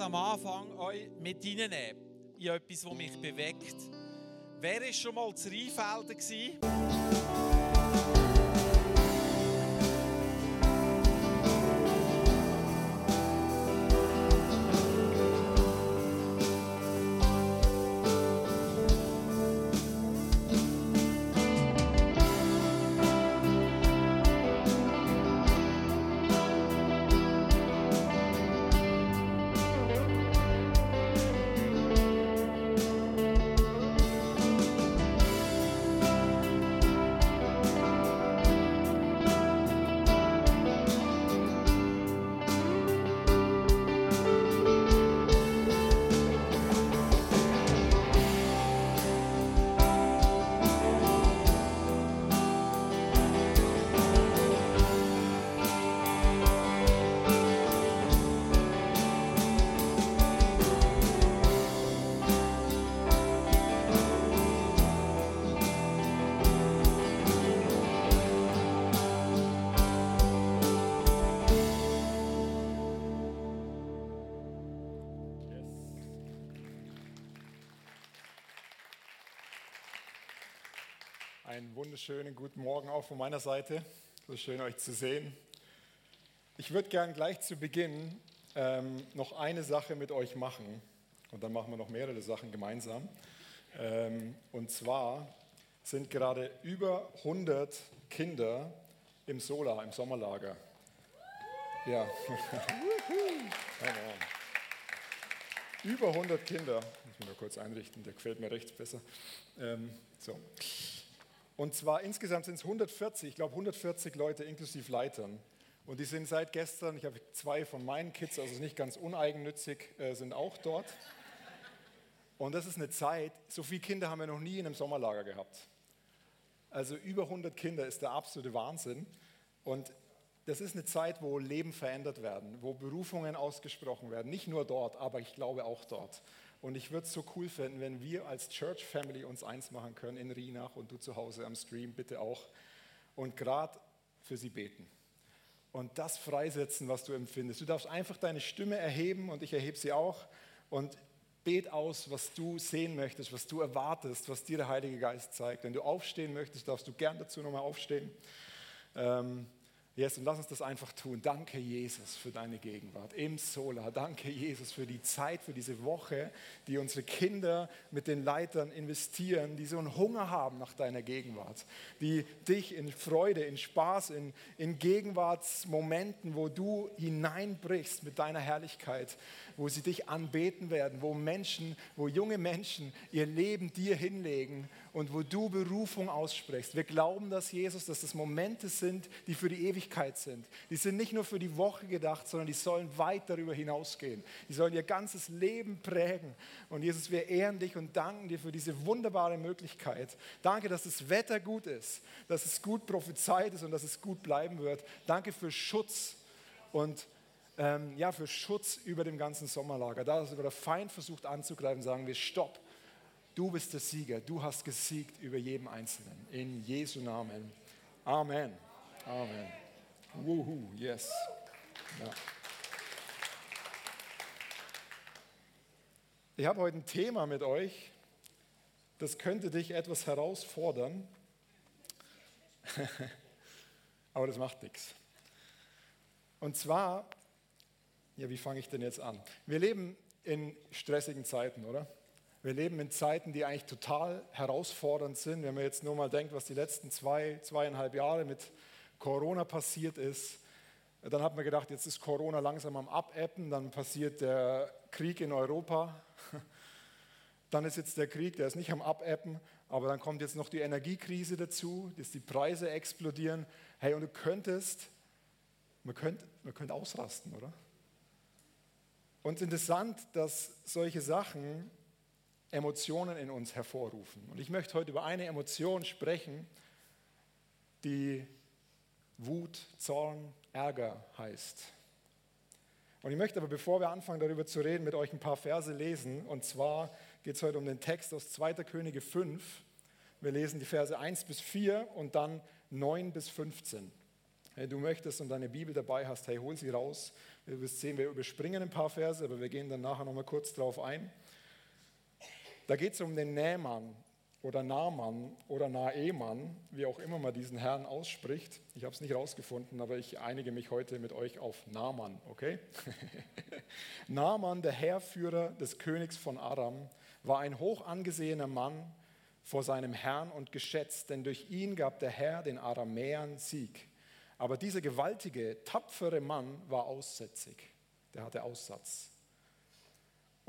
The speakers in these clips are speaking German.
am Anfang euch mit reinnehmen in etwas, das mich bewegt. Wer war schon mal zu Rheinfelden? Wunderschönen guten Morgen auch von meiner Seite. So schön euch zu sehen. Ich würde gern gleich zu Beginn ähm, noch eine Sache mit euch machen und dann machen wir noch mehrere Sachen gemeinsam. Ähm, und zwar sind gerade über 100 Kinder im Sola, im Sommerlager. Ja. über 100 Kinder. Muss ich mir kurz einrichten, der gefällt mir rechts besser. Ähm, so. Und zwar insgesamt sind es 140, ich glaube 140 Leute inklusive Leitern. Und die sind seit gestern, ich habe zwei von meinen Kids, also nicht ganz uneigennützig, äh, sind auch dort. Und das ist eine Zeit, so viele Kinder haben wir noch nie in einem Sommerlager gehabt. Also über 100 Kinder ist der absolute Wahnsinn. Und das ist eine Zeit, wo Leben verändert werden, wo Berufungen ausgesprochen werden. Nicht nur dort, aber ich glaube auch dort. Und ich würde es so cool finden, wenn wir als Church Family uns eins machen können in Rienach und du zu Hause am Stream bitte auch und gerade für sie beten und das freisetzen, was du empfindest. Du darfst einfach deine Stimme erheben und ich erhebe sie auch und bet aus, was du sehen möchtest, was du erwartest, was dir der Heilige Geist zeigt. Wenn du aufstehen möchtest, darfst du gern dazu nochmal aufstehen. Ähm, Yes, und lass uns das einfach tun. Danke, Jesus, für deine Gegenwart im Sola. Danke, Jesus, für die Zeit, für diese Woche, die unsere Kinder mit den Leitern investieren, die so einen Hunger haben nach deiner Gegenwart, die dich in Freude, in Spaß, in, in Gegenwartsmomenten, wo du hineinbrichst mit deiner Herrlichkeit, wo sie dich anbeten werden, wo Menschen, wo junge Menschen ihr Leben dir hinlegen und wo du Berufung aussprichst. Wir glauben, dass Jesus, dass das Momente sind, die für die Ewigkeit sind. Die sind nicht nur für die Woche gedacht, sondern die sollen weit darüber hinausgehen. Die sollen ihr ganzes Leben prägen. Und Jesus, wir ehren dich und danken dir für diese wunderbare Möglichkeit. Danke, dass das Wetter gut ist, dass es gut prophezeit ist und dass es gut bleiben wird. Danke für Schutz und ähm, ja, für Schutz über dem ganzen Sommerlager. Da, dass der Feind versucht anzugreifen, sagen wir, stopp. Du bist der Sieger. Du hast gesiegt über jeden Einzelnen. In Jesu Namen. Amen. Amen. Wuhu, yes. Ja. Ich habe heute ein Thema mit euch, das könnte dich etwas herausfordern, aber das macht nichts. Und zwar, ja, wie fange ich denn jetzt an? Wir leben in stressigen Zeiten, oder? Wir leben in Zeiten, die eigentlich total herausfordernd sind. Wenn man jetzt nur mal denkt, was die letzten zwei, zweieinhalb Jahre mit Corona passiert ist, dann hat man gedacht, jetzt ist Corona langsam am Abappen, dann passiert der Krieg in Europa. Dann ist jetzt der Krieg, der ist nicht am Abappen, aber dann kommt jetzt noch die Energiekrise dazu, dass die Preise explodieren. Hey, und du könntest, man könnte, man könnte ausrasten, oder? Und interessant, dass solche Sachen Emotionen in uns hervorrufen. Und ich möchte heute über eine Emotion sprechen, die Wut, Zorn, Ärger heißt. Und ich möchte aber, bevor wir anfangen, darüber zu reden, mit euch ein paar Verse lesen. Und zwar geht es heute um den Text aus 2. Könige 5. Wir lesen die Verse 1 bis 4 und dann 9 bis 15. Wenn du möchtest und deine Bibel dabei hast, hey, hol sie raus. Du sehen, wir überspringen ein paar Verse, aber wir gehen dann nachher nochmal kurz drauf ein. Da geht es um den Nähmann oder Naaman oder Naeman, wie auch immer man diesen Herrn ausspricht. Ich habe es nicht rausgefunden, aber ich einige mich heute mit euch auf Naaman, okay? Naaman, der Heerführer des Königs von Aram, war ein hoch angesehener Mann vor seinem Herrn und geschätzt, denn durch ihn gab der Herr den Aramäern Sieg. Aber dieser gewaltige, tapfere Mann war aussätzig, der hatte Aussatz.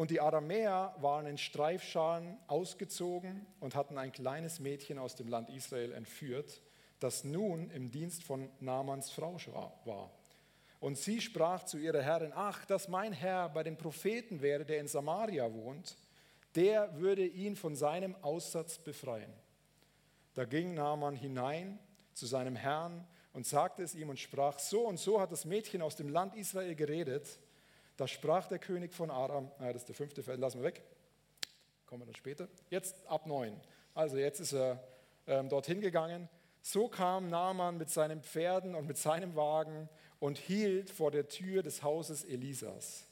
Und die Aramäer waren in Streifschalen ausgezogen und hatten ein kleines Mädchen aus dem Land Israel entführt, das nun im Dienst von Namans Frau war. Und sie sprach zu ihrer Herrin, ach, dass mein Herr bei dem Propheten wäre, der in Samaria wohnt, der würde ihn von seinem Aussatz befreien. Da ging Naaman hinein zu seinem Herrn und sagte es ihm und sprach, so und so hat das Mädchen aus dem Land Israel geredet, da sprach der König von Aram, ah, das ist der fünfte Vers, lassen wir weg, kommen wir dann später. Jetzt ab neun. Also jetzt ist er ähm, dorthin gegangen. So kam Naaman mit seinen Pferden und mit seinem Wagen und hielt vor der Tür des Hauses Elisas.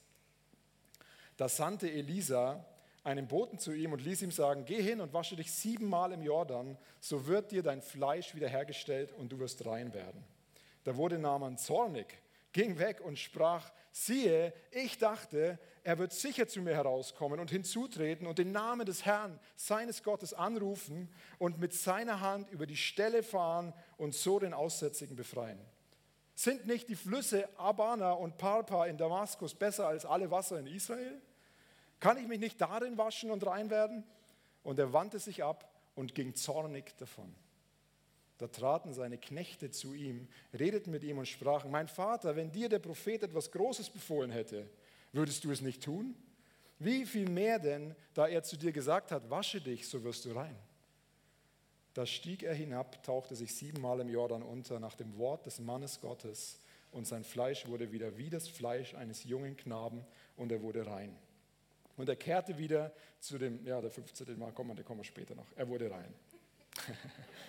Da sandte Elisa einen Boten zu ihm und ließ ihm sagen, geh hin und wasche dich siebenmal im Jordan, so wird dir dein Fleisch wiederhergestellt und du wirst rein werden. Da wurde Naaman zornig ging weg und sprach, siehe, ich dachte, er wird sicher zu mir herauskommen und hinzutreten und den Namen des Herrn, seines Gottes, anrufen und mit seiner Hand über die Stelle fahren und so den Aussätzigen befreien. Sind nicht die Flüsse Abana und Parpa in Damaskus besser als alle Wasser in Israel? Kann ich mich nicht darin waschen und rein werden? Und er wandte sich ab und ging zornig davon. Da traten seine Knechte zu ihm, redeten mit ihm und sprachen, mein Vater, wenn dir der Prophet etwas Großes befohlen hätte, würdest du es nicht tun? Wie viel mehr denn, da er zu dir gesagt hat, wasche dich, so wirst du rein. Da stieg er hinab, tauchte sich siebenmal im Jordan unter nach dem Wort des Mannes Gottes und sein Fleisch wurde wieder wie das Fleisch eines jungen Knaben und er wurde rein. Und er kehrte wieder zu dem, ja, der 15. Mal, kommen, der kommen wir später noch. Er wurde rein.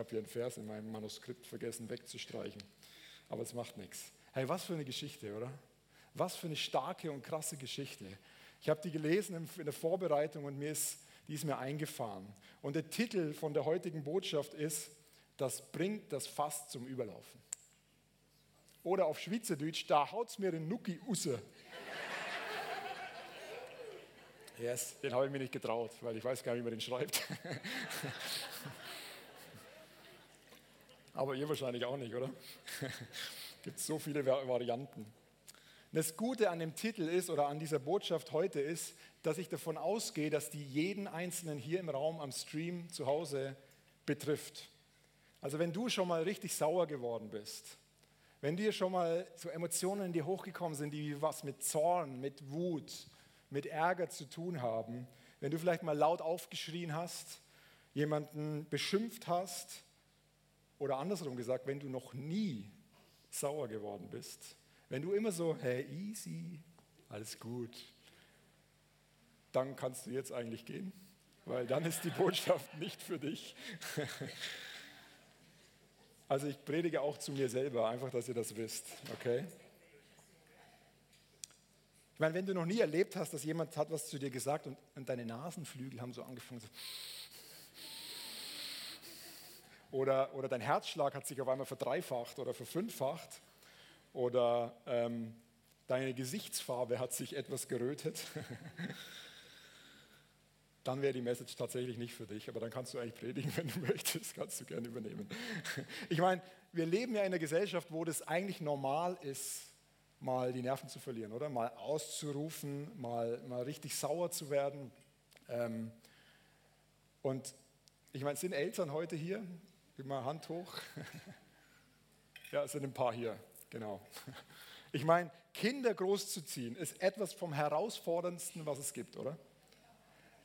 Ich habe hier einen Vers in meinem Manuskript vergessen wegzustreichen. Aber es macht nichts. Hey, was für eine Geschichte, oder? Was für eine starke und krasse Geschichte. Ich habe die gelesen in der Vorbereitung und mir ist, die ist mir eingefahren. Und der Titel von der heutigen Botschaft ist, das bringt das Fass zum Überlaufen. Oder auf Schweizerdeutsch, da haut es mir den Nuki usse. Yes, den habe ich mir nicht getraut, weil ich weiß gar nicht, wie man den schreibt. Aber ihr wahrscheinlich auch nicht, oder? Gibt so viele Varianten. Das Gute an dem Titel ist oder an dieser Botschaft heute ist, dass ich davon ausgehe, dass die jeden Einzelnen hier im Raum am Stream zu Hause betrifft. Also wenn du schon mal richtig sauer geworden bist, wenn dir schon mal so Emotionen in dir hochgekommen sind, die was mit Zorn, mit Wut, mit Ärger zu tun haben, wenn du vielleicht mal laut aufgeschrien hast, jemanden beschimpft hast, oder andersrum gesagt, wenn du noch nie sauer geworden bist, wenn du immer so, hey, easy, alles gut, dann kannst du jetzt eigentlich gehen, weil dann ist die Botschaft nicht für dich. Also ich predige auch zu mir selber, einfach, dass ihr das wisst, okay? Ich meine, wenn du noch nie erlebt hast, dass jemand hat was zu dir gesagt und, und deine Nasenflügel haben so angefangen, so oder, oder dein Herzschlag hat sich auf einmal verdreifacht oder verfünffacht oder ähm, deine Gesichtsfarbe hat sich etwas gerötet, dann wäre die Message tatsächlich nicht für dich, aber dann kannst du eigentlich predigen, wenn du möchtest, kannst du gerne übernehmen. Ich meine, wir leben ja in einer Gesellschaft, wo das eigentlich normal ist, mal die Nerven zu verlieren, oder? Mal auszurufen, mal, mal richtig sauer zu werden. Ähm, und ich meine, sind Eltern heute hier? Gib mal Hand hoch. Ja, es sind ein paar hier, genau. Ich meine, Kinder großzuziehen ist etwas vom herausforderndsten, was es gibt, oder?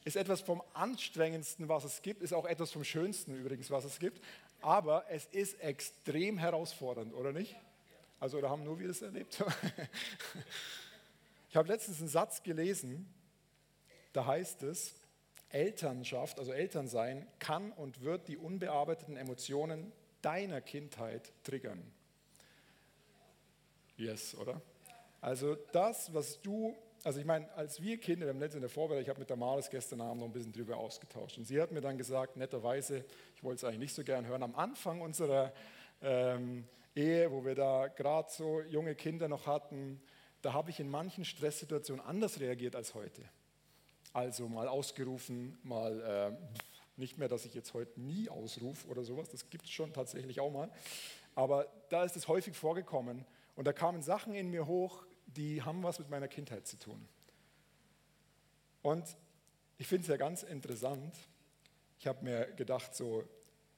Ist etwas vom anstrengendsten, was es gibt, ist auch etwas vom schönsten übrigens, was es gibt. Aber es ist extrem herausfordernd, oder nicht? Also, oder haben nur wir das erlebt? Ich habe letztens einen Satz gelesen, da heißt es, Elternschaft, also Elternsein, kann und wird die unbearbeiteten Emotionen deiner Kindheit triggern. Yes, oder? Also das, was du, also ich meine, als wir Kinder, wir haben letztens in der Vorbereitung, ich habe mit der Maris gestern Abend noch ein bisschen drüber ausgetauscht und sie hat mir dann gesagt, netterweise, ich wollte es eigentlich nicht so gern hören, am Anfang unserer ähm, Ehe, wo wir da gerade so junge Kinder noch hatten, da habe ich in manchen Stresssituationen anders reagiert als heute. Also mal ausgerufen, mal äh, nicht mehr, dass ich jetzt heute nie ausrufe oder sowas, das gibt es schon tatsächlich auch mal. Aber da ist es häufig vorgekommen und da kamen Sachen in mir hoch, die haben was mit meiner Kindheit zu tun. Und ich finde es ja ganz interessant. Ich habe mir gedacht, so,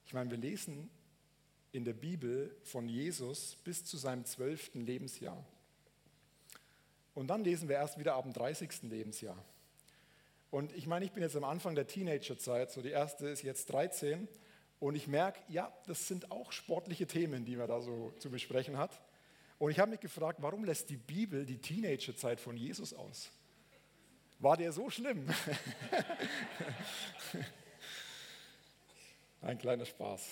ich meine, wir lesen in der Bibel von Jesus bis zu seinem zwölften Lebensjahr. Und dann lesen wir erst wieder ab dem 30. Lebensjahr. Und ich meine, ich bin jetzt am Anfang der Teenagerzeit, so die erste ist jetzt 13. Und ich merke, ja, das sind auch sportliche Themen, die man da so zu besprechen hat. Und ich habe mich gefragt, warum lässt die Bibel die Teenagerzeit von Jesus aus? War der so schlimm? Ein kleiner Spaß.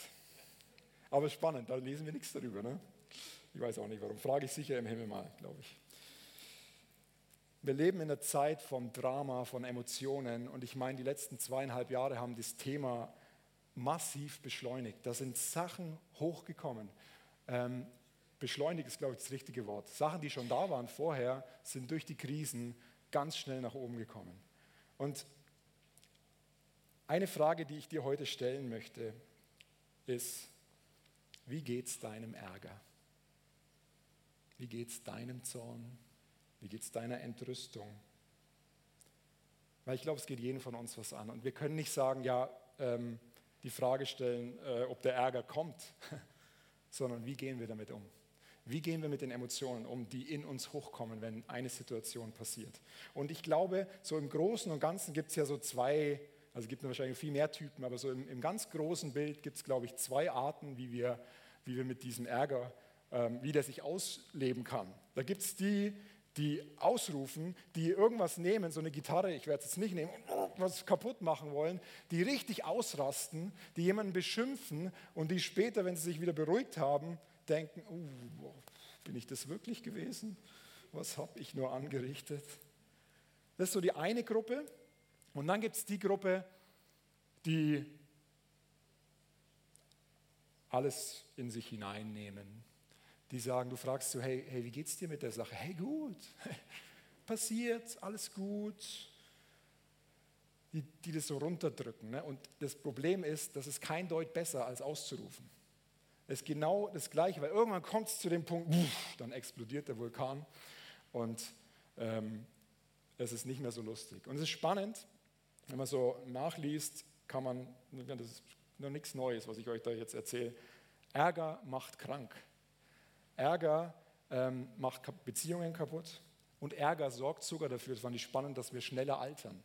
Aber spannend, da lesen wir nichts darüber. Ne? Ich weiß auch nicht warum. Frage ich sicher im Himmel mal, glaube ich. Wir leben in einer Zeit von Drama, von Emotionen und ich meine, die letzten zweieinhalb Jahre haben das Thema massiv beschleunigt. Da sind Sachen hochgekommen. Ähm, beschleunigt ist, glaube ich, das richtige Wort. Sachen, die schon da waren vorher, sind durch die Krisen ganz schnell nach oben gekommen. Und eine Frage, die ich dir heute stellen möchte, ist, wie geht es deinem Ärger? Wie geht es deinem Zorn? Wie geht es deiner Entrüstung? Weil ich glaube, es geht jeden von uns was an. Und wir können nicht sagen, ja, ähm, die Frage stellen, äh, ob der Ärger kommt, sondern wie gehen wir damit um? Wie gehen wir mit den Emotionen um, die in uns hochkommen, wenn eine Situation passiert? Und ich glaube, so im Großen und Ganzen gibt es ja so zwei, also es gibt wahrscheinlich viel mehr Typen, aber so im, im ganz großen Bild gibt es, glaube ich, zwei Arten, wie wir, wie wir mit diesem Ärger, ähm, wie der sich ausleben kann. Da gibt es die, die ausrufen, die irgendwas nehmen, so eine Gitarre, ich werde es jetzt nicht nehmen, was kaputt machen wollen, die richtig ausrasten, die jemanden beschimpfen und die später, wenn sie sich wieder beruhigt haben, denken, uh, bin ich das wirklich gewesen? Was habe ich nur angerichtet? Das ist so die eine Gruppe. Und dann gibt es die Gruppe, die alles in sich hineinnehmen, die sagen, du fragst so, hey, hey, wie geht's dir mit der Sache? Hey, gut, passiert, alles gut. Die, die das so runterdrücken. Ne? Und das Problem ist, dass es kein Deut besser als auszurufen. Es ist genau das Gleiche, weil irgendwann kommt es zu dem Punkt, dann explodiert der Vulkan und ähm, es ist nicht mehr so lustig. Und es ist spannend, wenn man so nachliest, kann man, das ist noch nichts Neues, was ich euch da jetzt erzähle, Ärger macht krank. Ärger ähm, macht Beziehungen kaputt und Ärger sorgt sogar dafür, das fand ich spannend, dass wir schneller altern.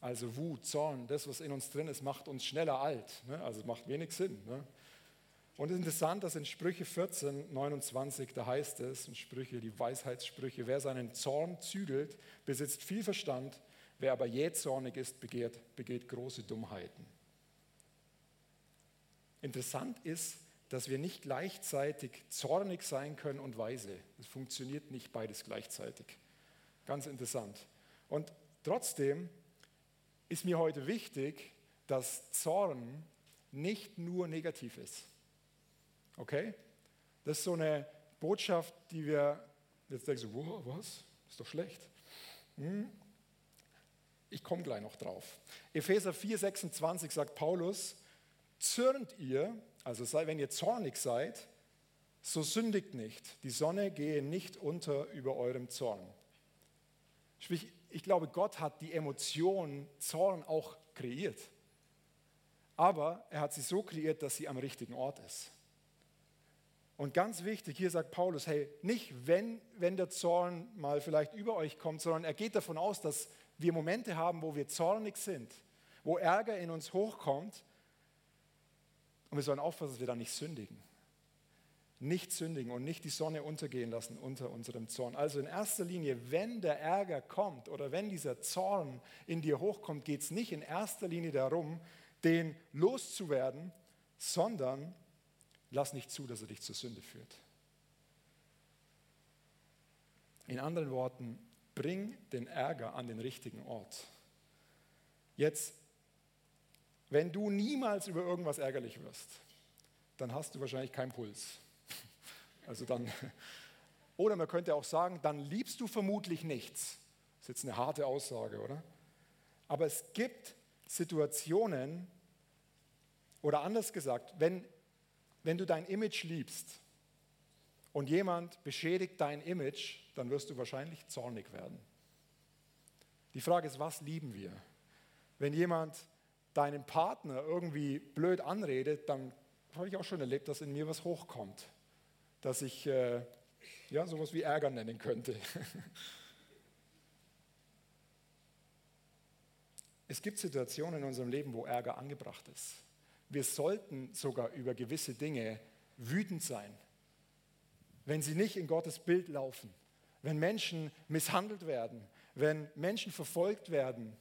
Also Wut, Zorn, das, was in uns drin ist, macht uns schneller alt. Ne? Also macht wenig Sinn. Ne? Und es ist interessant, dass in Sprüche 14, 29, da heißt es, in Sprüche, die Weisheitssprüche, wer seinen Zorn zügelt, besitzt viel Verstand, wer aber jähzornig ist, begehrt, begeht große Dummheiten. Interessant ist, dass wir nicht gleichzeitig zornig sein können und weise. Es funktioniert nicht beides gleichzeitig. Ganz interessant. Und trotzdem ist mir heute wichtig, dass Zorn nicht nur negativ ist. Okay? Das ist so eine Botschaft, die wir jetzt denken, wow, was? Ist doch schlecht. Hm? Ich komme gleich noch drauf. Epheser 4, 26 sagt Paulus, zürnt ihr, also wenn ihr zornig seid, so sündigt nicht. Die Sonne gehe nicht unter über eurem Zorn. Sprich, ich glaube, Gott hat die Emotion Zorn auch kreiert. Aber er hat sie so kreiert, dass sie am richtigen Ort ist. Und ganz wichtig, hier sagt Paulus, hey, nicht wenn, wenn der Zorn mal vielleicht über euch kommt, sondern er geht davon aus, dass wir Momente haben, wo wir zornig sind, wo Ärger in uns hochkommt. Und wir sollen aufpassen, dass wir da nicht sündigen nicht sündigen und nicht die Sonne untergehen lassen unter unserem Zorn. Also in erster Linie, wenn der Ärger kommt oder wenn dieser Zorn in dir hochkommt, geht es nicht in erster Linie darum, den loszuwerden, sondern lass nicht zu, dass er dich zur Sünde führt. In anderen Worten, bring den Ärger an den richtigen Ort. Jetzt, wenn du niemals über irgendwas ärgerlich wirst, dann hast du wahrscheinlich keinen Puls. Also dann, oder man könnte auch sagen, dann liebst du vermutlich nichts. Das ist jetzt eine harte Aussage, oder? Aber es gibt Situationen, oder anders gesagt, wenn, wenn du dein Image liebst und jemand beschädigt dein Image, dann wirst du wahrscheinlich zornig werden. Die Frage ist, was lieben wir? Wenn jemand deinen Partner irgendwie blöd anredet, dann habe ich auch schon erlebt, dass in mir was hochkommt, dass ich äh, ja, sowas wie Ärger nennen könnte. Es gibt Situationen in unserem Leben, wo Ärger angebracht ist. Wir sollten sogar über gewisse Dinge wütend sein, wenn sie nicht in Gottes Bild laufen, wenn Menschen misshandelt werden, wenn Menschen verfolgt werden.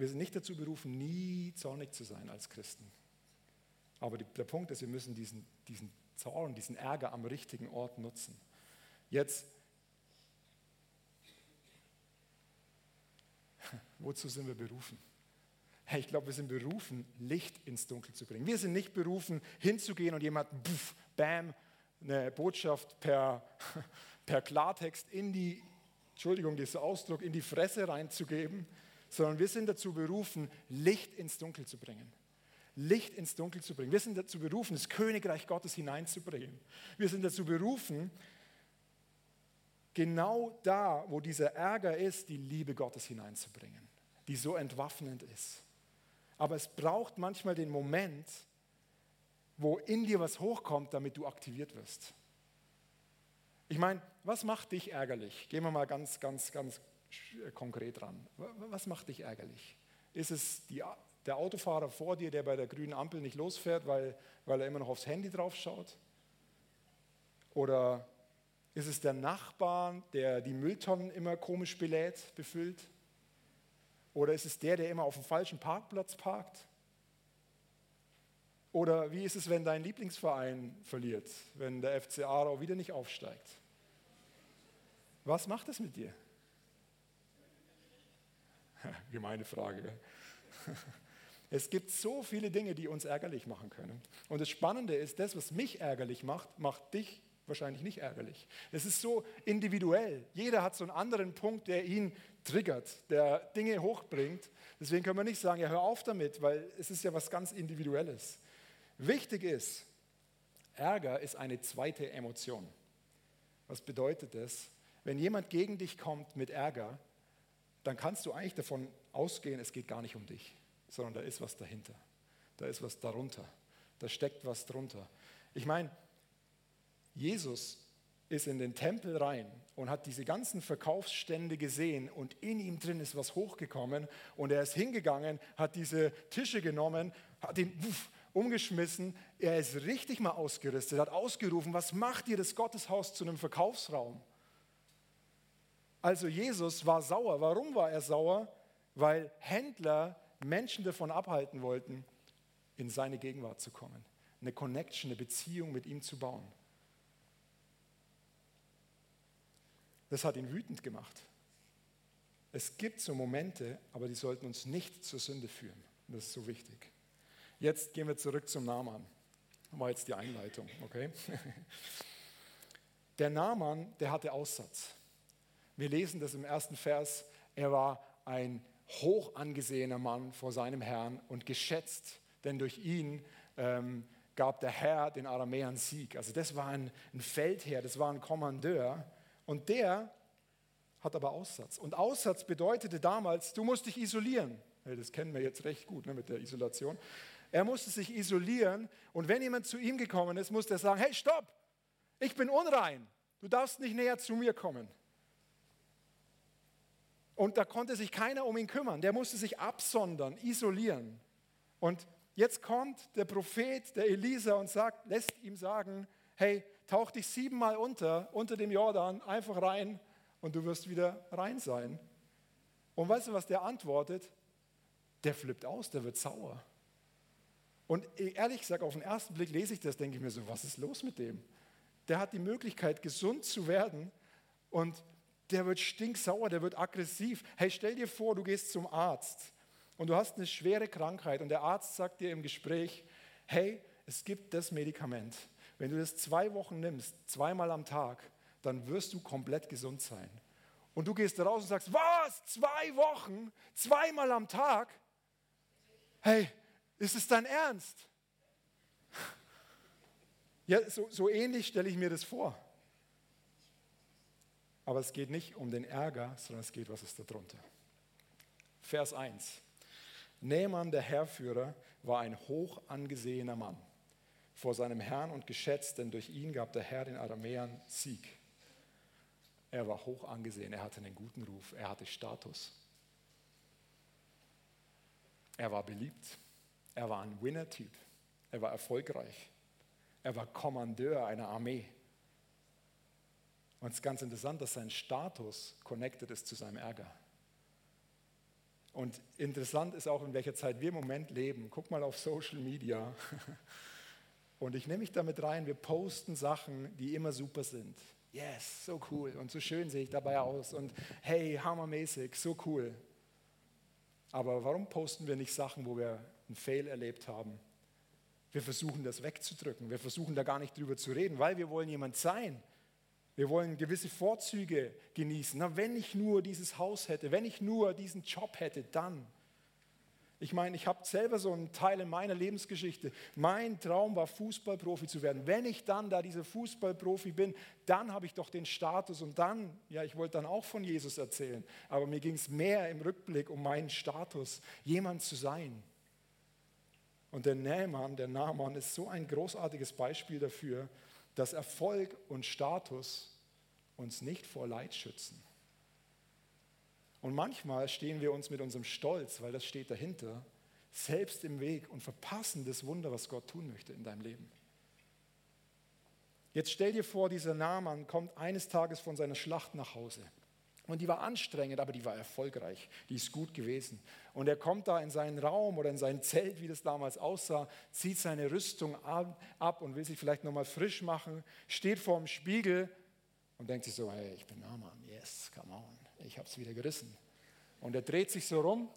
Wir sind nicht dazu berufen, nie zornig zu sein als Christen. Aber die, der Punkt ist, wir müssen diesen, diesen Zorn, diesen Ärger am richtigen Ort nutzen. Jetzt Wozu sind wir berufen? Ich glaube, wir sind berufen, Licht ins Dunkel zu bringen. Wir sind nicht berufen, hinzugehen und jemanden, buff, bam, eine Botschaft per, per Klartext in die, Entschuldigung, dieser Ausdruck, in die Fresse reinzugeben, sondern wir sind dazu berufen, Licht ins Dunkel zu bringen. Licht ins Dunkel zu bringen. Wir sind dazu berufen, das Königreich Gottes hineinzubringen. Wir sind dazu berufen, genau da, wo dieser Ärger ist, die Liebe Gottes hineinzubringen, die so entwaffnend ist. Aber es braucht manchmal den Moment, wo in dir was hochkommt, damit du aktiviert wirst. Ich meine, was macht dich ärgerlich? Gehen wir mal ganz, ganz, ganz konkret ran. Was macht dich ärgerlich? Ist es die, der Autofahrer vor dir, der bei der grünen Ampel nicht losfährt, weil, weil er immer noch aufs Handy drauf schaut? Oder ist es der Nachbar, der die Mülltonnen immer komisch belädt, befüllt? Oder ist es der, der immer auf dem falschen Parkplatz parkt? Oder wie ist es, wenn dein Lieblingsverein verliert, wenn der FC Aarau wieder nicht aufsteigt? Was macht es mit dir? Gemeine Frage. Es gibt so viele Dinge, die uns ärgerlich machen können. Und das Spannende ist, das, was mich ärgerlich macht, macht dich wahrscheinlich nicht ärgerlich. Es ist so individuell. Jeder hat so einen anderen Punkt, der ihn triggert, der Dinge hochbringt. Deswegen können wir nicht sagen, ja, hör auf damit, weil es ist ja was ganz Individuelles. Wichtig ist, Ärger ist eine zweite Emotion. Was bedeutet das? Wenn jemand gegen dich kommt mit Ärger, dann kannst du eigentlich davon ausgehen, es geht gar nicht um dich, sondern da ist was dahinter. Da ist was darunter. Da steckt was drunter. Ich meine, Jesus ist in den Tempel rein und hat diese ganzen Verkaufsstände gesehen und in ihm drin ist was hochgekommen und er ist hingegangen, hat diese Tische genommen, hat ihn umgeschmissen, er ist richtig mal ausgerüstet, hat ausgerufen, was macht ihr das Gotteshaus zu einem Verkaufsraum? Also Jesus war sauer. Warum war er sauer? Weil Händler Menschen davon abhalten wollten, in seine Gegenwart zu kommen, eine Connection, eine Beziehung mit ihm zu bauen. Das hat ihn wütend gemacht. Es gibt so Momente, aber die sollten uns nicht zur Sünde führen. Das ist so wichtig. Jetzt gehen wir zurück zum Naaman. War jetzt die Einleitung, okay? Der Naaman, der hatte Aussatz. Wir lesen das im ersten Vers. Er war ein hoch angesehener Mann vor seinem Herrn und geschätzt, denn durch ihn ähm, gab der Herr den Aramäern Sieg. Also das war ein, ein Feldherr, das war ein Kommandeur und der hat aber Aussatz. Und Aussatz bedeutete damals, du musst dich isolieren. Das kennen wir jetzt recht gut ne, mit der Isolation. Er musste sich isolieren und wenn jemand zu ihm gekommen ist, musste er sagen, hey, stopp, ich bin unrein, du darfst nicht näher zu mir kommen. Und da konnte sich keiner um ihn kümmern, der musste sich absondern, isolieren. Und jetzt kommt der Prophet, der Elisa und sagt, lässt ihm sagen, hey, tauch dich siebenmal unter, unter dem Jordan, einfach rein und du wirst wieder rein sein. Und weißt du, was der antwortet? Der flippt aus, der wird sauer. Und ehrlich gesagt, auf den ersten Blick lese ich das, denke ich mir so, was ist los mit dem? der hat die Möglichkeit, gesund zu werden und der wird stinksauer, der wird aggressiv. Hey, stell dir vor, du gehst zum Arzt und du hast eine schwere Krankheit und der Arzt sagt dir im Gespräch, hey, es gibt das Medikament. Wenn du das zwei Wochen nimmst, zweimal am Tag, dann wirst du komplett gesund sein. Und du gehst raus und sagst, was? Zwei Wochen? Zweimal am Tag? Hey, ist es dein Ernst? Ja, so, so ähnlich stelle ich mir das vor. Aber es geht nicht um den Ärger, sondern es geht, was ist da drunter. Vers 1. Naaman, der Herrführer, war ein hoch angesehener Mann vor seinem Herrn und geschätzt, denn durch ihn gab der Herr den Aramäern Sieg. Er war hoch angesehen, er hatte einen guten Ruf, er hatte Status. Er war beliebt, er war ein Winner-Typ, er war erfolgreich, er war Kommandeur einer Armee. Und es ist ganz interessant, dass sein Status connected ist zu seinem Ärger. Und interessant ist auch, in welcher Zeit wir im Moment leben. Guck mal auf Social Media. Und ich nehme mich damit rein, wir posten Sachen, die immer super sind. Yes, so cool und so schön sehe ich dabei aus und hey, hammermäßig, so cool. Aber warum posten wir nicht Sachen, wo wir einen Fail erlebt haben? Wir versuchen das wegzudrücken, wir versuchen da gar nicht drüber zu reden, weil wir wollen jemand sein. Wir wollen gewisse Vorzüge genießen. Na, wenn ich nur dieses Haus hätte, wenn ich nur diesen Job hätte, dann. Ich meine, ich habe selber so einen Teil in meiner Lebensgeschichte. Mein Traum war, Fußballprofi zu werden. Wenn ich dann da dieser Fußballprofi bin, dann habe ich doch den Status und dann, ja, ich wollte dann auch von Jesus erzählen, aber mir ging es mehr im Rückblick um meinen Status, jemand zu sein. Und der Nähmann, der Nahmann ist so ein großartiges Beispiel dafür, dass Erfolg und Status uns nicht vor Leid schützen. Und manchmal stehen wir uns mit unserem Stolz, weil das steht dahinter, selbst im Weg und verpassen das Wunder, was Gott tun möchte in deinem Leben. Jetzt stell dir vor, dieser Naaman kommt eines Tages von seiner Schlacht nach Hause. Und die war anstrengend, aber die war erfolgreich. Die ist gut gewesen. Und er kommt da in seinen Raum oder in sein Zelt, wie das damals aussah, zieht seine Rüstung ab und will sich vielleicht nochmal frisch machen, steht vor dem Spiegel und denkt sich so, hey, ich bin Naaman, yes, come on ich habe es wieder gerissen. Und er dreht sich so rum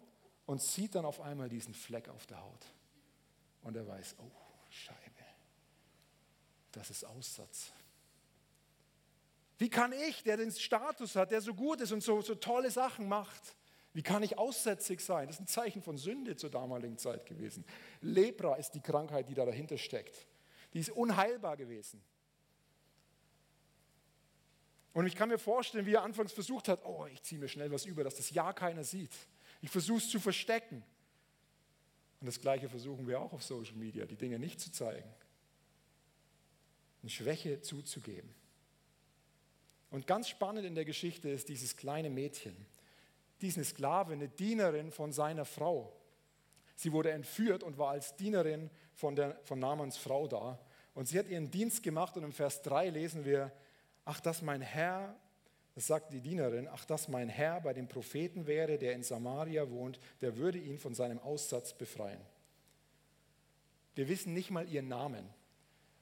und sieht dann auf einmal diesen Fleck auf der Haut. Und er weiß, oh, Scheibe, das ist Aussatz. Wie kann ich, der den Status hat, der so gut ist und so, so tolle Sachen macht, wie kann ich aussätzig sein? Das ist ein Zeichen von Sünde zur damaligen Zeit gewesen. Lepra ist die Krankheit, die da dahinter steckt. Die ist unheilbar gewesen. Und ich kann mir vorstellen, wie er anfangs versucht hat, oh, ich ziehe mir schnell was über, dass das ja keiner sieht. Ich versuche es zu verstecken. Und das Gleiche versuchen wir auch auf Social Media, die Dinge nicht zu zeigen. Eine Schwäche zuzugeben. Und ganz spannend in der Geschichte ist dieses kleine Mädchen. Diese Sklave, eine Dienerin von seiner Frau. Sie wurde entführt und war als Dienerin von, der, von Namans Frau da. Und sie hat ihren Dienst gemacht und im Vers 3 lesen wir, ach, dass mein Herr, das sagt die Dienerin, ach, dass mein Herr bei dem Propheten wäre, der in Samaria wohnt, der würde ihn von seinem Aussatz befreien. Wir wissen nicht mal ihren Namen,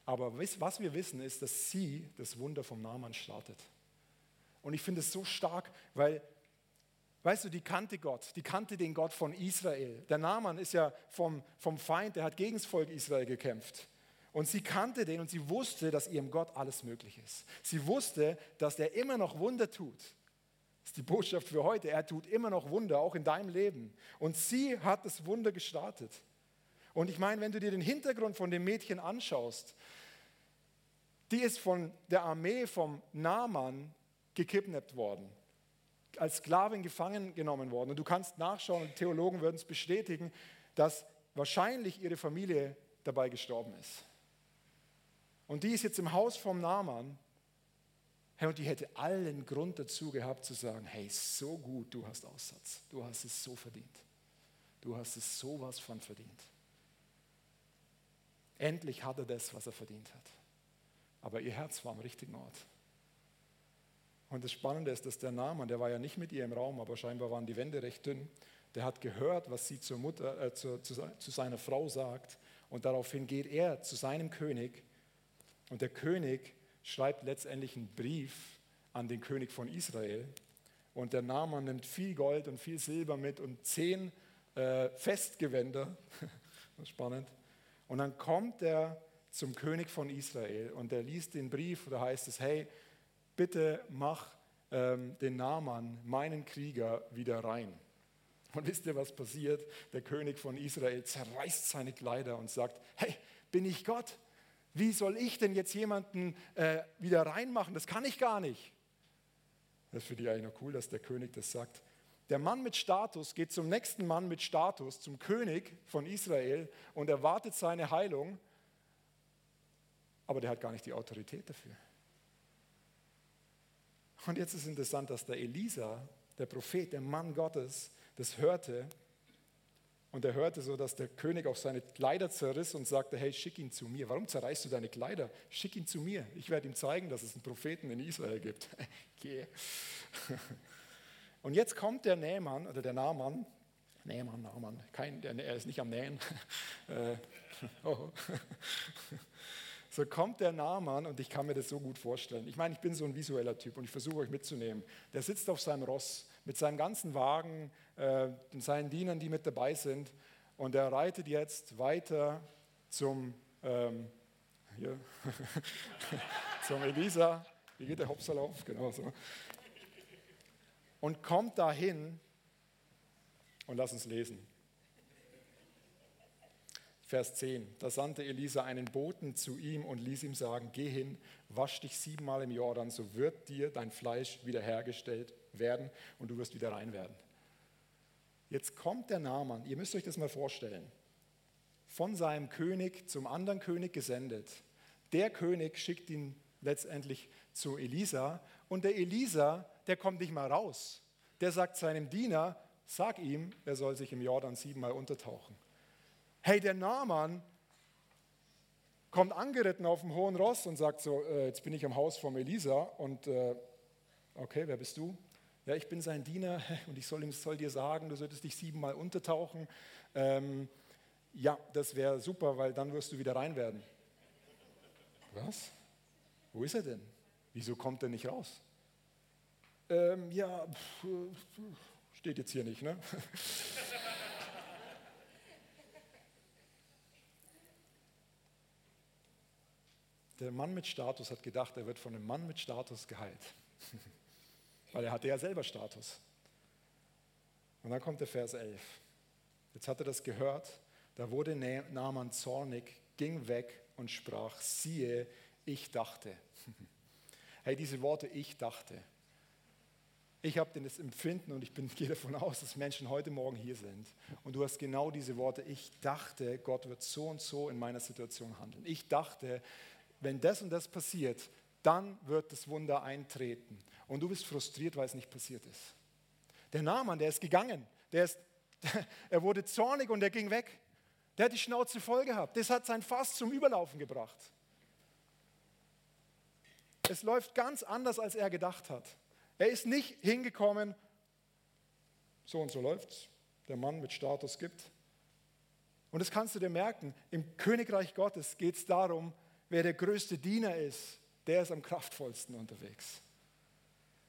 aber was wir wissen ist, dass sie das Wunder vom Namen startet. Und ich finde es so stark, weil Weißt du, die kannte Gott, die kannte den Gott von Israel. Der Naaman ist ja vom, vom Feind, der hat gegen das Volk Israel gekämpft. Und sie kannte den und sie wusste, dass ihrem Gott alles möglich ist. Sie wusste, dass er immer noch Wunder tut. Das ist die Botschaft für heute. Er tut immer noch Wunder, auch in deinem Leben. Und sie hat das Wunder gestartet. Und ich meine, wenn du dir den Hintergrund von dem Mädchen anschaust, die ist von der Armee vom Naaman gekidnappt worden, als Sklavin gefangen genommen worden. Und du kannst nachschauen, und Theologen würden es bestätigen, dass wahrscheinlich ihre Familie dabei gestorben ist. Und die ist jetzt im Haus vom Naaman. Hey, und die hätte allen Grund dazu gehabt zu sagen, hey, so gut, du hast Aussatz. Du hast es so verdient. Du hast es sowas von verdient. Endlich hat er das, was er verdient hat. Aber ihr Herz war am richtigen Ort. Und das Spannende ist, dass der Naaman, der war ja nicht mit ihr im Raum, aber scheinbar waren die Wände recht dünn. Der hat gehört, was sie zur Mutter, äh, zu, zu, zu seiner Frau sagt. Und daraufhin geht er zu seinem König und der König schreibt letztendlich einen Brief an den König von Israel. Und der Naaman nimmt viel Gold und viel Silber mit und zehn äh, Festgewänder. Spannend. Und dann kommt er zum König von Israel und er liest den Brief, da heißt es, hey, bitte mach ähm, den Naaman, meinen Krieger, wieder rein. Und wisst ihr, was passiert? Der König von Israel zerreißt seine Kleider und sagt, hey, bin ich Gott? Wie soll ich denn jetzt jemanden äh, wieder reinmachen? Das kann ich gar nicht. Das ist für die eigentlich noch cool, dass der König das sagt. Der Mann mit Status geht zum nächsten Mann mit Status, zum König von Israel und erwartet seine Heilung, aber der hat gar nicht die Autorität dafür. Und jetzt ist interessant, dass der Elisa, der Prophet, der Mann Gottes, das hörte. Und er hörte so, dass der König auch seine Kleider zerriss und sagte, hey, schick ihn zu mir. Warum zerreißt du deine Kleider? Schick ihn zu mir. Ich werde ihm zeigen, dass es einen Propheten in Israel gibt. Geh. Und jetzt kommt der Nähmann oder der Nahmann, Nähmann, Nahmann, kein, der, er ist nicht am Nähen. Äh, oh. So kommt der Nahmann und ich kann mir das so gut vorstellen. Ich meine, ich bin so ein visueller Typ und ich versuche euch mitzunehmen. Der sitzt auf seinem Ross mit seinem ganzen Wagen äh, und seinen Dienern, die mit dabei sind. Und er reitet jetzt weiter zum, ähm, hier, zum Elisa. Wie geht der Hopsalauf? Genau so. Und kommt dahin und lass uns lesen. Vers 10. Da sandte Elisa einen Boten zu ihm und ließ ihm sagen, geh hin, wasch dich siebenmal im Jordan, so wird dir dein Fleisch wiederhergestellt werden und du wirst wieder rein werden. Jetzt kommt der Naaman, ihr müsst euch das mal vorstellen, von seinem König zum anderen König gesendet. Der König schickt ihn letztendlich zu Elisa und der Elisa, der kommt nicht mal raus. Der sagt seinem Diener, sag ihm, er soll sich im Jordan siebenmal untertauchen. Hey, der Naaman kommt angeritten auf dem hohen Ross und sagt so, äh, jetzt bin ich am Haus von Elisa und äh, okay, wer bist du? Ja, ich bin sein Diener und ich soll, ihm, soll dir sagen, du solltest dich siebenmal untertauchen. Ähm, ja, das wäre super, weil dann wirst du wieder rein werden. Was? Wo ist er denn? Wieso kommt er nicht raus? Ähm, ja, pff, steht jetzt hier nicht, ne? Der Mann mit Status hat gedacht, er wird von einem Mann mit Status geheilt. Weil er hatte ja selber Status. Und dann kommt der Vers 11. Jetzt hat er das gehört. Da wurde Naaman zornig, ging weg und sprach, siehe, ich dachte. Hey, diese Worte, ich dachte. Ich habe das Empfinden und ich bin, gehe davon aus, dass Menschen heute Morgen hier sind. Und du hast genau diese Worte, ich dachte, Gott wird so und so in meiner Situation handeln. Ich dachte, wenn das und das passiert, dann wird das Wunder eintreten. Und du bist frustriert, weil es nicht passiert ist. Der Naaman, der ist gegangen. Der ist, er wurde zornig und er ging weg. Der hat die Schnauze voll gehabt. Das hat sein Fass zum Überlaufen gebracht. Es läuft ganz anders, als er gedacht hat. Er ist nicht hingekommen, so und so läuft es, der Mann mit Status gibt. Und das kannst du dir merken, im Königreich Gottes geht es darum, wer der größte Diener ist, der ist am kraftvollsten unterwegs.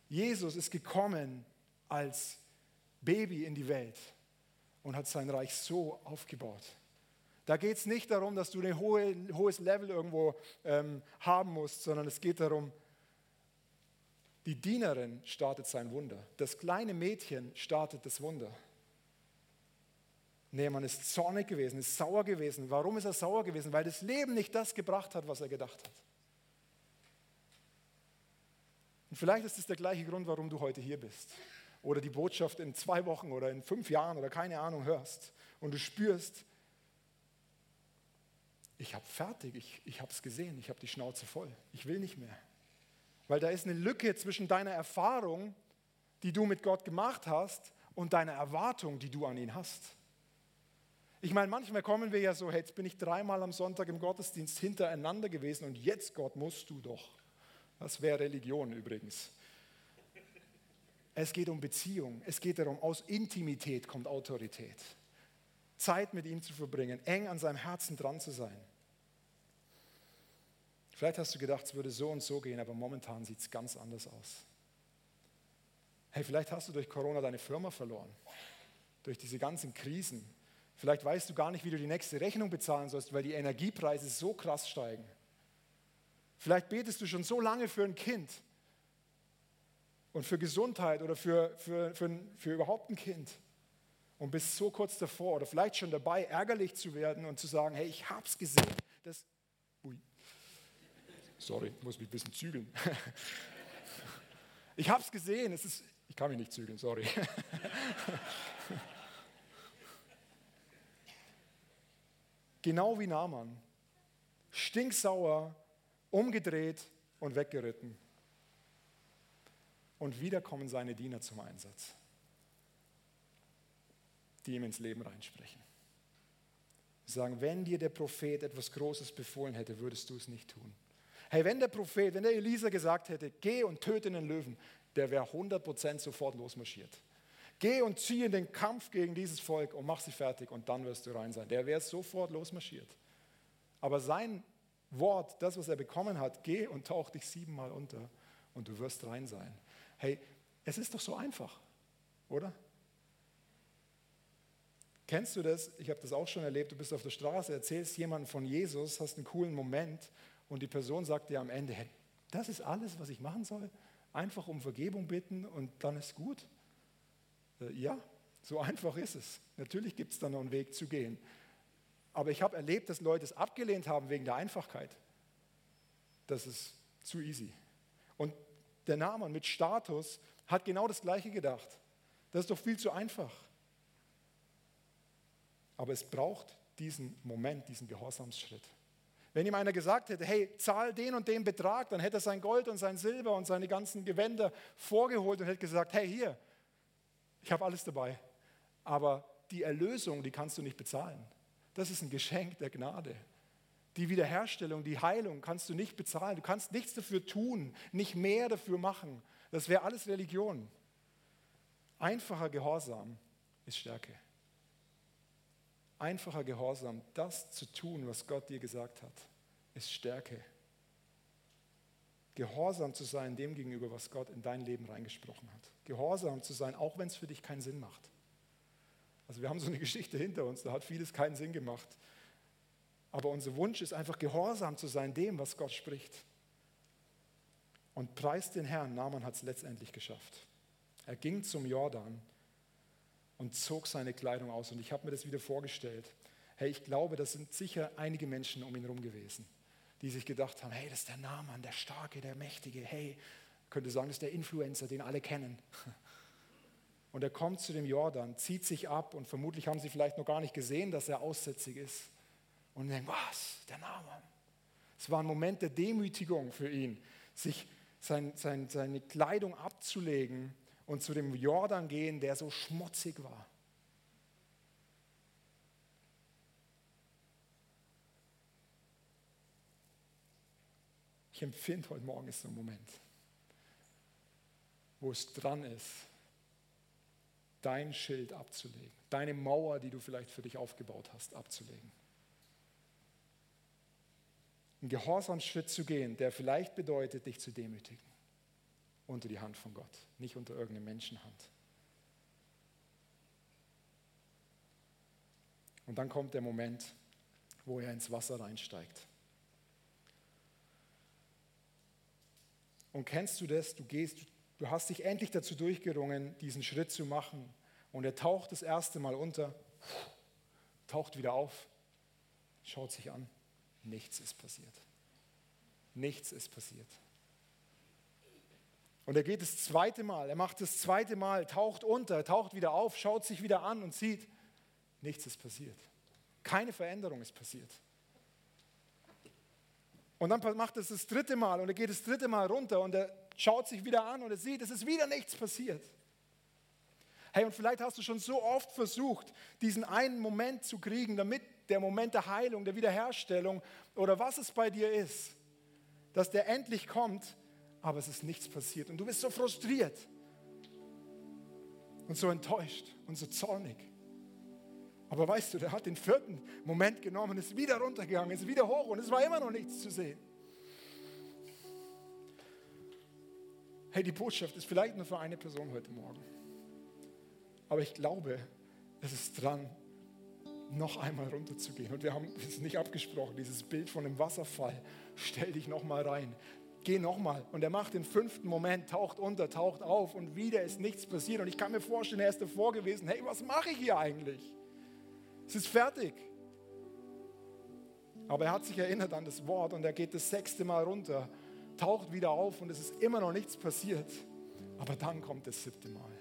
Jesus ist gekommen als Baby in die Welt und hat sein Reich so aufgebaut. Da geht es nicht darum, dass du ein hohe, hohes Level irgendwo ähm, haben musst, sondern es geht darum, die Dienerin startet sein Wunder. Das kleine Mädchen startet das Wunder. Nee, man ist zornig gewesen, ist sauer gewesen. Warum ist er sauer gewesen? Weil das Leben nicht das gebracht hat, was er gedacht hat. Und vielleicht ist es der gleiche Grund, warum du heute hier bist. Oder die Botschaft in zwei Wochen oder in fünf Jahren oder keine Ahnung hörst. Und du spürst, ich habe fertig, ich, ich habe es gesehen, ich habe die Schnauze voll. Ich will nicht mehr. Weil da ist eine Lücke zwischen deiner Erfahrung, die du mit Gott gemacht hast, und deiner Erwartung, die du an ihn hast. Ich meine, manchmal kommen wir ja so, hey, jetzt bin ich dreimal am Sonntag im Gottesdienst hintereinander gewesen und jetzt, Gott, musst du doch. Das wäre Religion übrigens. Es geht um Beziehung. Es geht darum, aus Intimität kommt Autorität. Zeit mit ihm zu verbringen, eng an seinem Herzen dran zu sein. Vielleicht hast du gedacht, es würde so und so gehen, aber momentan sieht es ganz anders aus. Hey, vielleicht hast du durch Corona deine Firma verloren, durch diese ganzen Krisen. Vielleicht weißt du gar nicht, wie du die nächste Rechnung bezahlen sollst, weil die Energiepreise so krass steigen. Vielleicht betest du schon so lange für ein Kind und für Gesundheit oder für, für, für, für überhaupt ein Kind und bist so kurz davor oder vielleicht schon dabei, ärgerlich zu werden und zu sagen, hey, ich hab's gesehen. Das, ui, sorry, muss mich ein bisschen zügeln. Ich hab's gesehen, es ist, ich kann mich nicht zügeln, sorry. genau wie Naaman, stinksauer, umgedreht und weggeritten. Und wieder kommen seine Diener zum Einsatz, die ihm ins Leben reinsprechen. Sie sagen, wenn dir der Prophet etwas Großes befohlen hätte, würdest du es nicht tun. Hey, wenn der Prophet, wenn der Elisa gesagt hätte, geh und töte den Löwen, der wäre 100% sofort losmarschiert. Geh und zieh in den Kampf gegen dieses Volk und mach sie fertig und dann wirst du rein sein. Der wäre sofort losmarschiert. Aber sein Wort, das, was er bekommen hat, geh und tauch dich siebenmal unter und du wirst rein sein. Hey, es ist doch so einfach, oder? Kennst du das? Ich habe das auch schon erlebt. Du bist auf der Straße, erzählst jemandem von Jesus, hast einen coolen Moment und die Person sagt dir am Ende, hey, das ist alles, was ich machen soll? Einfach um Vergebung bitten und dann ist gut? Äh, ja, so einfach ist es. Natürlich gibt es da noch einen Weg zu gehen. Aber ich habe erlebt, dass Leute es abgelehnt haben wegen der Einfachkeit. Das ist zu easy. Und der Name mit Status hat genau das Gleiche gedacht. Das ist doch viel zu einfach. Aber es braucht diesen Moment, diesen Gehorsamsschritt. Wenn ihm einer gesagt hätte, hey, zahl den und den Betrag, dann hätte er sein Gold und sein Silber und seine ganzen Gewänder vorgeholt und hätte gesagt, hey, hier, ich habe alles dabei. Aber die Erlösung, die kannst du nicht bezahlen. Das ist ein Geschenk der Gnade. Die Wiederherstellung, die Heilung kannst du nicht bezahlen. Du kannst nichts dafür tun, nicht mehr dafür machen. Das wäre alles Religion. Einfacher Gehorsam ist Stärke. Einfacher Gehorsam, das zu tun, was Gott dir gesagt hat, ist Stärke. Gehorsam zu sein dem gegenüber, was Gott in dein Leben reingesprochen hat. Gehorsam zu sein, auch wenn es für dich keinen Sinn macht. Also wir haben so eine Geschichte hinter uns, da hat vieles keinen Sinn gemacht. Aber unser Wunsch ist einfach gehorsam zu sein dem, was Gott spricht. Und preist den Herrn, Naaman hat es letztendlich geschafft. Er ging zum Jordan und zog seine Kleidung aus. Und ich habe mir das wieder vorgestellt. Hey, ich glaube, das sind sicher einige Menschen um ihn herum gewesen, die sich gedacht haben, hey, das ist der Naaman, der Starke, der Mächtige. Hey, könnte sagen, das ist der Influencer, den alle kennen. Und er kommt zu dem Jordan, zieht sich ab und vermutlich haben sie vielleicht noch gar nicht gesehen, dass er aussätzig ist. Und denken, was, der Name. Es war ein Moment der Demütigung für ihn, sich sein, sein, seine Kleidung abzulegen und zu dem Jordan gehen, der so schmutzig war. Ich empfinde heute Morgen ist so ein Moment, wo es dran ist, dein Schild abzulegen, deine Mauer, die du vielleicht für dich aufgebaut hast, abzulegen. Einen Gehorsamsschritt zu gehen, der vielleicht bedeutet, dich zu demütigen unter die Hand von Gott, nicht unter irgendeine Menschenhand. Und dann kommt der Moment, wo er ins Wasser reinsteigt. Und kennst du das? Du gehst, Du hast dich endlich dazu durchgerungen, diesen Schritt zu machen. Und er taucht das erste Mal unter, taucht wieder auf, schaut sich an. Nichts ist passiert. Nichts ist passiert. Und er geht das zweite Mal, er macht das zweite Mal, taucht unter, taucht wieder auf, schaut sich wieder an und sieht, nichts ist passiert. Keine Veränderung ist passiert. Und dann macht er das dritte Mal und er geht das dritte Mal runter und er schaut sich wieder an und er sieht, es ist wieder nichts passiert. Hey, und vielleicht hast du schon so oft versucht, diesen einen Moment zu kriegen, damit der Moment der Heilung, der Wiederherstellung oder was es bei dir ist, dass der endlich kommt, aber es ist nichts passiert. Und du bist so frustriert und so enttäuscht und so zornig. Aber weißt du, der hat den vierten Moment genommen, ist wieder runtergegangen, ist wieder hoch und es war immer noch nichts zu sehen. Hey, die Botschaft ist vielleicht nur für eine Person heute Morgen. Aber ich glaube, es ist dran, noch einmal runterzugehen. Und wir haben es nicht abgesprochen, dieses Bild von einem Wasserfall. Stell dich noch mal rein. Geh noch mal. Und er macht den fünften Moment, taucht unter, taucht auf und wieder ist nichts passiert. Und ich kann mir vorstellen, er ist davor gewesen. Hey, was mache ich hier eigentlich? Es ist fertig. Aber er hat sich erinnert an das Wort und er geht das sechste Mal runter, taucht wieder auf und es ist immer noch nichts passiert. Aber dann kommt das siebte Mal.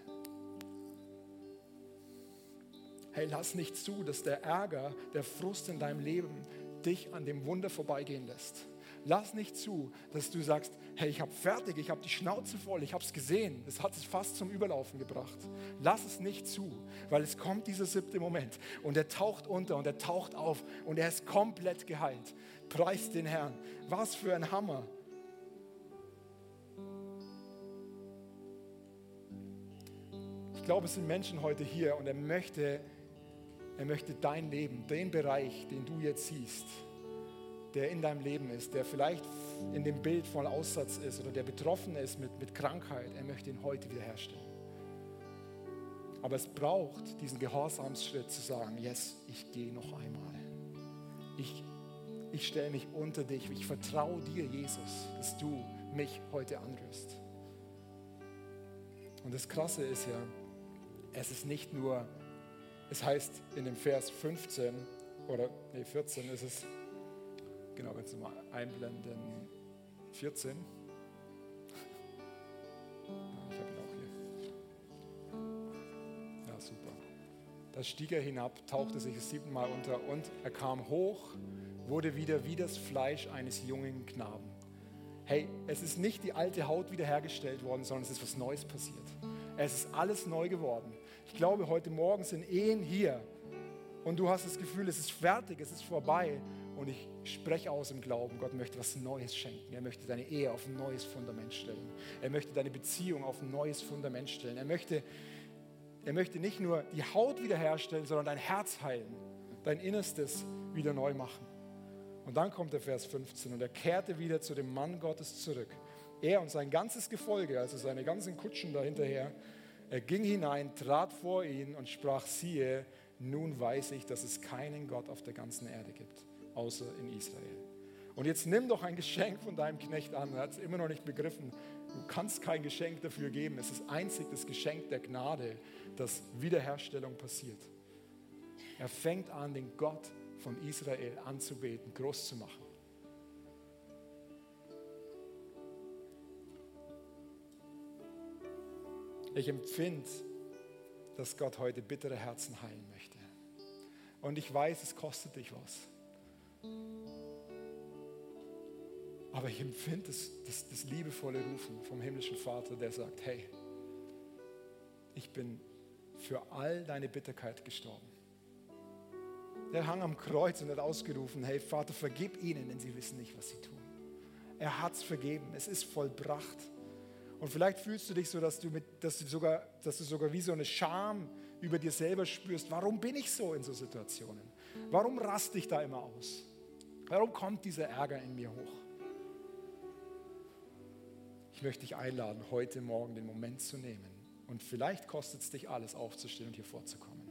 Hey, lass nicht zu, dass der Ärger, der Frust in deinem Leben dich an dem Wunder vorbeigehen lässt. Lass nicht zu, dass du sagst, hey, ich habe fertig, ich habe die Schnauze voll, ich habe es gesehen, es hat sich fast zum Überlaufen gebracht. Lass es nicht zu, weil es kommt dieser siebte Moment und er taucht unter und er taucht auf und er ist komplett geheilt. Preis den Herrn. Was für ein Hammer. Ich glaube, es sind Menschen heute hier und er möchte er möchte dein Leben, den Bereich, den du jetzt siehst, der in deinem Leben ist, der vielleicht in dem Bild von Aussatz ist oder der betroffen ist mit, mit Krankheit, er möchte ihn heute wiederherstellen. Aber es braucht diesen Gehorsamsschritt zu sagen, yes, ich gehe noch einmal. Ich, ich stelle mich unter dich, ich vertraue dir, Jesus, dass du mich heute anrührst. Und das Krasse ist ja, es ist nicht nur es heißt in dem Vers 15 oder nee, 14 ist es, genau, wenn Sie mal einblenden, 14. Ich habe ihn auch hier. Ja, super. Da stieg er hinab, tauchte sich das siebten Mal unter und er kam hoch, wurde wieder wie das Fleisch eines jungen Knaben. Hey, es ist nicht die alte Haut wiederhergestellt worden, sondern es ist was Neues passiert. Es ist alles neu geworden. Ich glaube, heute Morgen sind Ehen hier und du hast das Gefühl, es ist fertig, es ist vorbei. Und ich spreche aus im Glauben, Gott möchte was Neues schenken. Er möchte deine Ehe auf ein neues Fundament stellen. Er möchte deine Beziehung auf ein neues Fundament stellen. Er möchte, er möchte nicht nur die Haut wiederherstellen, sondern dein Herz heilen, dein Innerstes wieder neu machen. Und dann kommt der Vers 15 und er kehrte wieder zu dem Mann Gottes zurück. Er und sein ganzes Gefolge, also seine ganzen Kutschen dahinterher, er ging hinein, trat vor ihn und sprach, siehe, nun weiß ich, dass es keinen Gott auf der ganzen Erde gibt, außer in Israel. Und jetzt nimm doch ein Geschenk von deinem Knecht an. Er hat es immer noch nicht begriffen. Du kannst kein Geschenk dafür geben. Es ist einzig das Geschenk der Gnade, dass Wiederherstellung passiert. Er fängt an, den Gott von Israel anzubeten, groß zu machen. Ich empfinde, dass Gott heute bittere Herzen heilen möchte. Und ich weiß, es kostet dich was. Aber ich empfinde das, das, das liebevolle Rufen vom himmlischen Vater, der sagt, hey, ich bin für all deine Bitterkeit gestorben. Der hang am Kreuz und hat ausgerufen, hey Vater, vergib ihnen, denn sie wissen nicht, was sie tun. Er hat es vergeben, es ist vollbracht. Und vielleicht fühlst du dich so, dass du, mit, dass, du sogar, dass du sogar wie so eine Scham über dir selber spürst. Warum bin ich so in so Situationen? Warum raste ich da immer aus? Warum kommt dieser Ärger in mir hoch? Ich möchte dich einladen, heute Morgen den Moment zu nehmen. Und vielleicht kostet es dich alles, aufzustehen und hier vorzukommen.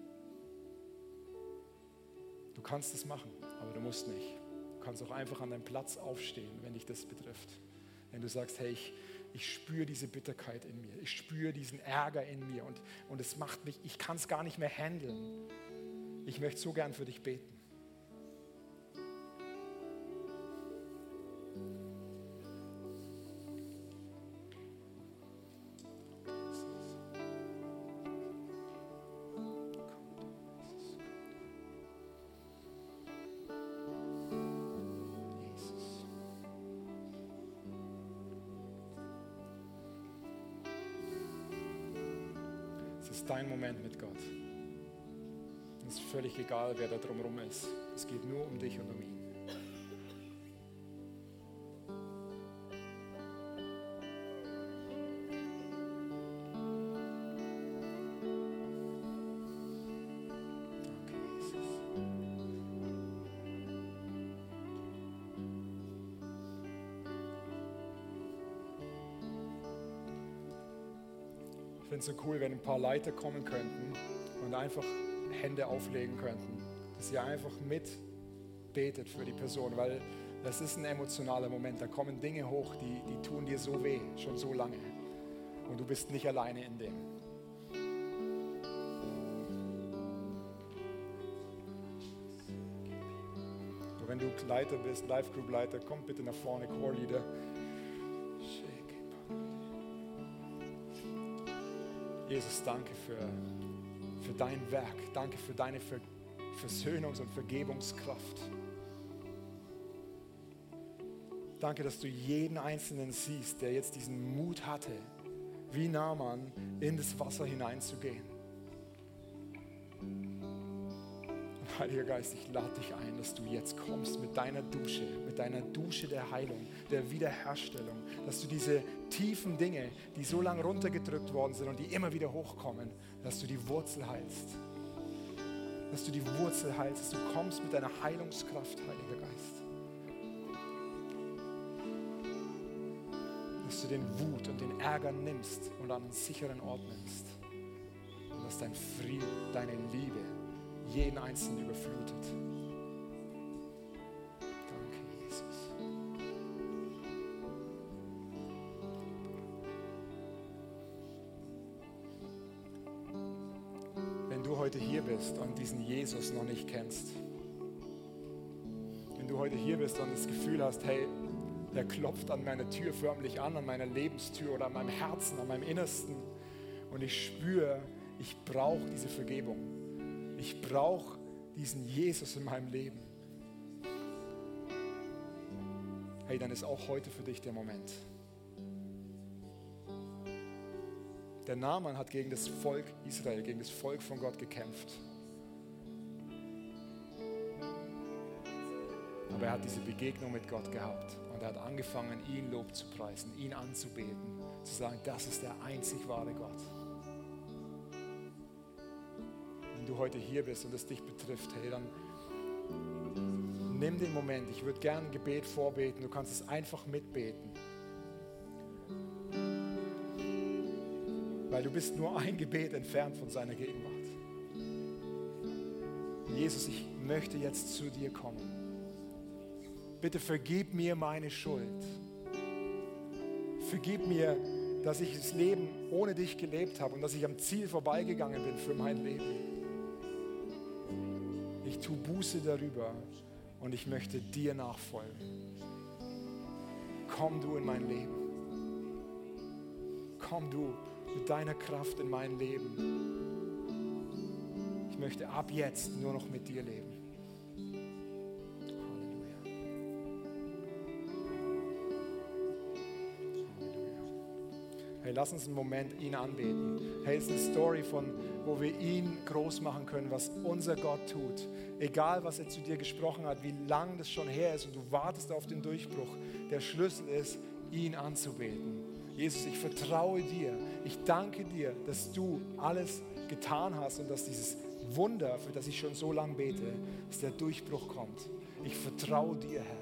Du kannst es machen, aber du musst nicht. Du kannst auch einfach an deinem Platz aufstehen, wenn dich das betrifft. Wenn du sagst, hey, ich, ich spüre diese Bitterkeit in mir, ich spüre diesen Ärger in mir und, und es macht mich, ich kann es gar nicht mehr handeln. Ich möchte so gern für dich beten. Ist dein Moment mit Gott. Es ist völlig egal, wer da drumherum ist. Es geht nur um dich und um ihn. Es so cool, wenn ein paar Leiter kommen könnten und einfach Hände auflegen könnten, dass ihr einfach mit betet für die Person, weil das ist ein emotionaler Moment. Da kommen Dinge hoch, die, die tun dir so weh, schon so lange. Und du bist nicht alleine in dem. Und wenn du Leiter bist, Life Group Leiter, komm bitte nach vorne, Core Leader. Jesus, danke für, für dein Werk. Danke für deine Versöhnungs- und Vergebungskraft. Danke, dass du jeden Einzelnen siehst, der jetzt diesen Mut hatte, wie Naaman in das Wasser hineinzugehen. Heiliger Geist, ich lade dich ein, dass du jetzt kommst mit deiner Dusche, mit deiner Dusche der Heilung, der Wiederherstellung, dass du diese tiefen Dinge, die so lange runtergedrückt worden sind und die immer wieder hochkommen, dass du die Wurzel heilst. Dass du die Wurzel heilst, dass du kommst mit deiner Heilungskraft, Heiliger Geist. Dass du den Wut und den Ärger nimmst und an einen sicheren Ort nimmst. Und dass dein Frieden, deine Liebe jeden Einzelnen überflutet. Danke, Jesus. Wenn du heute hier bist und diesen Jesus noch nicht kennst, wenn du heute hier bist und das Gefühl hast, hey, der klopft an meiner Tür förmlich an, an meiner Lebenstür oder an meinem Herzen, an meinem Innersten und ich spüre, ich brauche diese Vergebung ich brauche diesen Jesus in meinem Leben. Hey, dann ist auch heute für dich der Moment. Der Naaman hat gegen das Volk Israel, gegen das Volk von Gott gekämpft. Aber er hat diese Begegnung mit Gott gehabt und er hat angefangen, ihn Lob zu preisen, ihn anzubeten, zu sagen, das ist der einzig wahre Gott heute hier bist und es dich betrifft, hey, dann nimm den Moment. Ich würde gerne ein Gebet vorbeten. Du kannst es einfach mitbeten. Weil du bist nur ein Gebet entfernt von seiner Gegenwart. Jesus, ich möchte jetzt zu dir kommen. Bitte vergib mir meine Schuld. Vergib mir, dass ich das Leben ohne dich gelebt habe und dass ich am Ziel vorbeigegangen bin für mein Leben tue Buße darüber und ich möchte dir nachfolgen. Komm du in mein Leben. Komm du mit deiner Kraft in mein Leben. Ich möchte ab jetzt nur noch mit dir leben. Hey, lass uns einen Moment ihn anbeten. Hey, es ist eine Story von, wo wir ihn groß machen können, was unser Gott tut. Egal, was er zu dir gesprochen hat, wie lang das schon her ist und du wartest auf den Durchbruch. Der Schlüssel ist, ihn anzubeten. Jesus, ich vertraue dir. Ich danke dir, dass du alles getan hast und dass dieses Wunder, für das ich schon so lange bete, dass der Durchbruch kommt. Ich vertraue dir, Herr.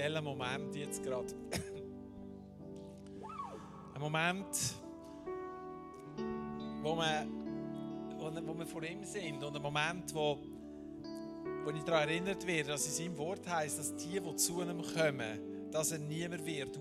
Ein spezieller Moment jetzt gerade. Ein Moment, wo wir, wo, wir vor ihm sind und ein Moment, wo, wo ich daran erinnert werde, dass in seinem Wort heißt, dass die, die zu ihm kommen, dass er niemand wird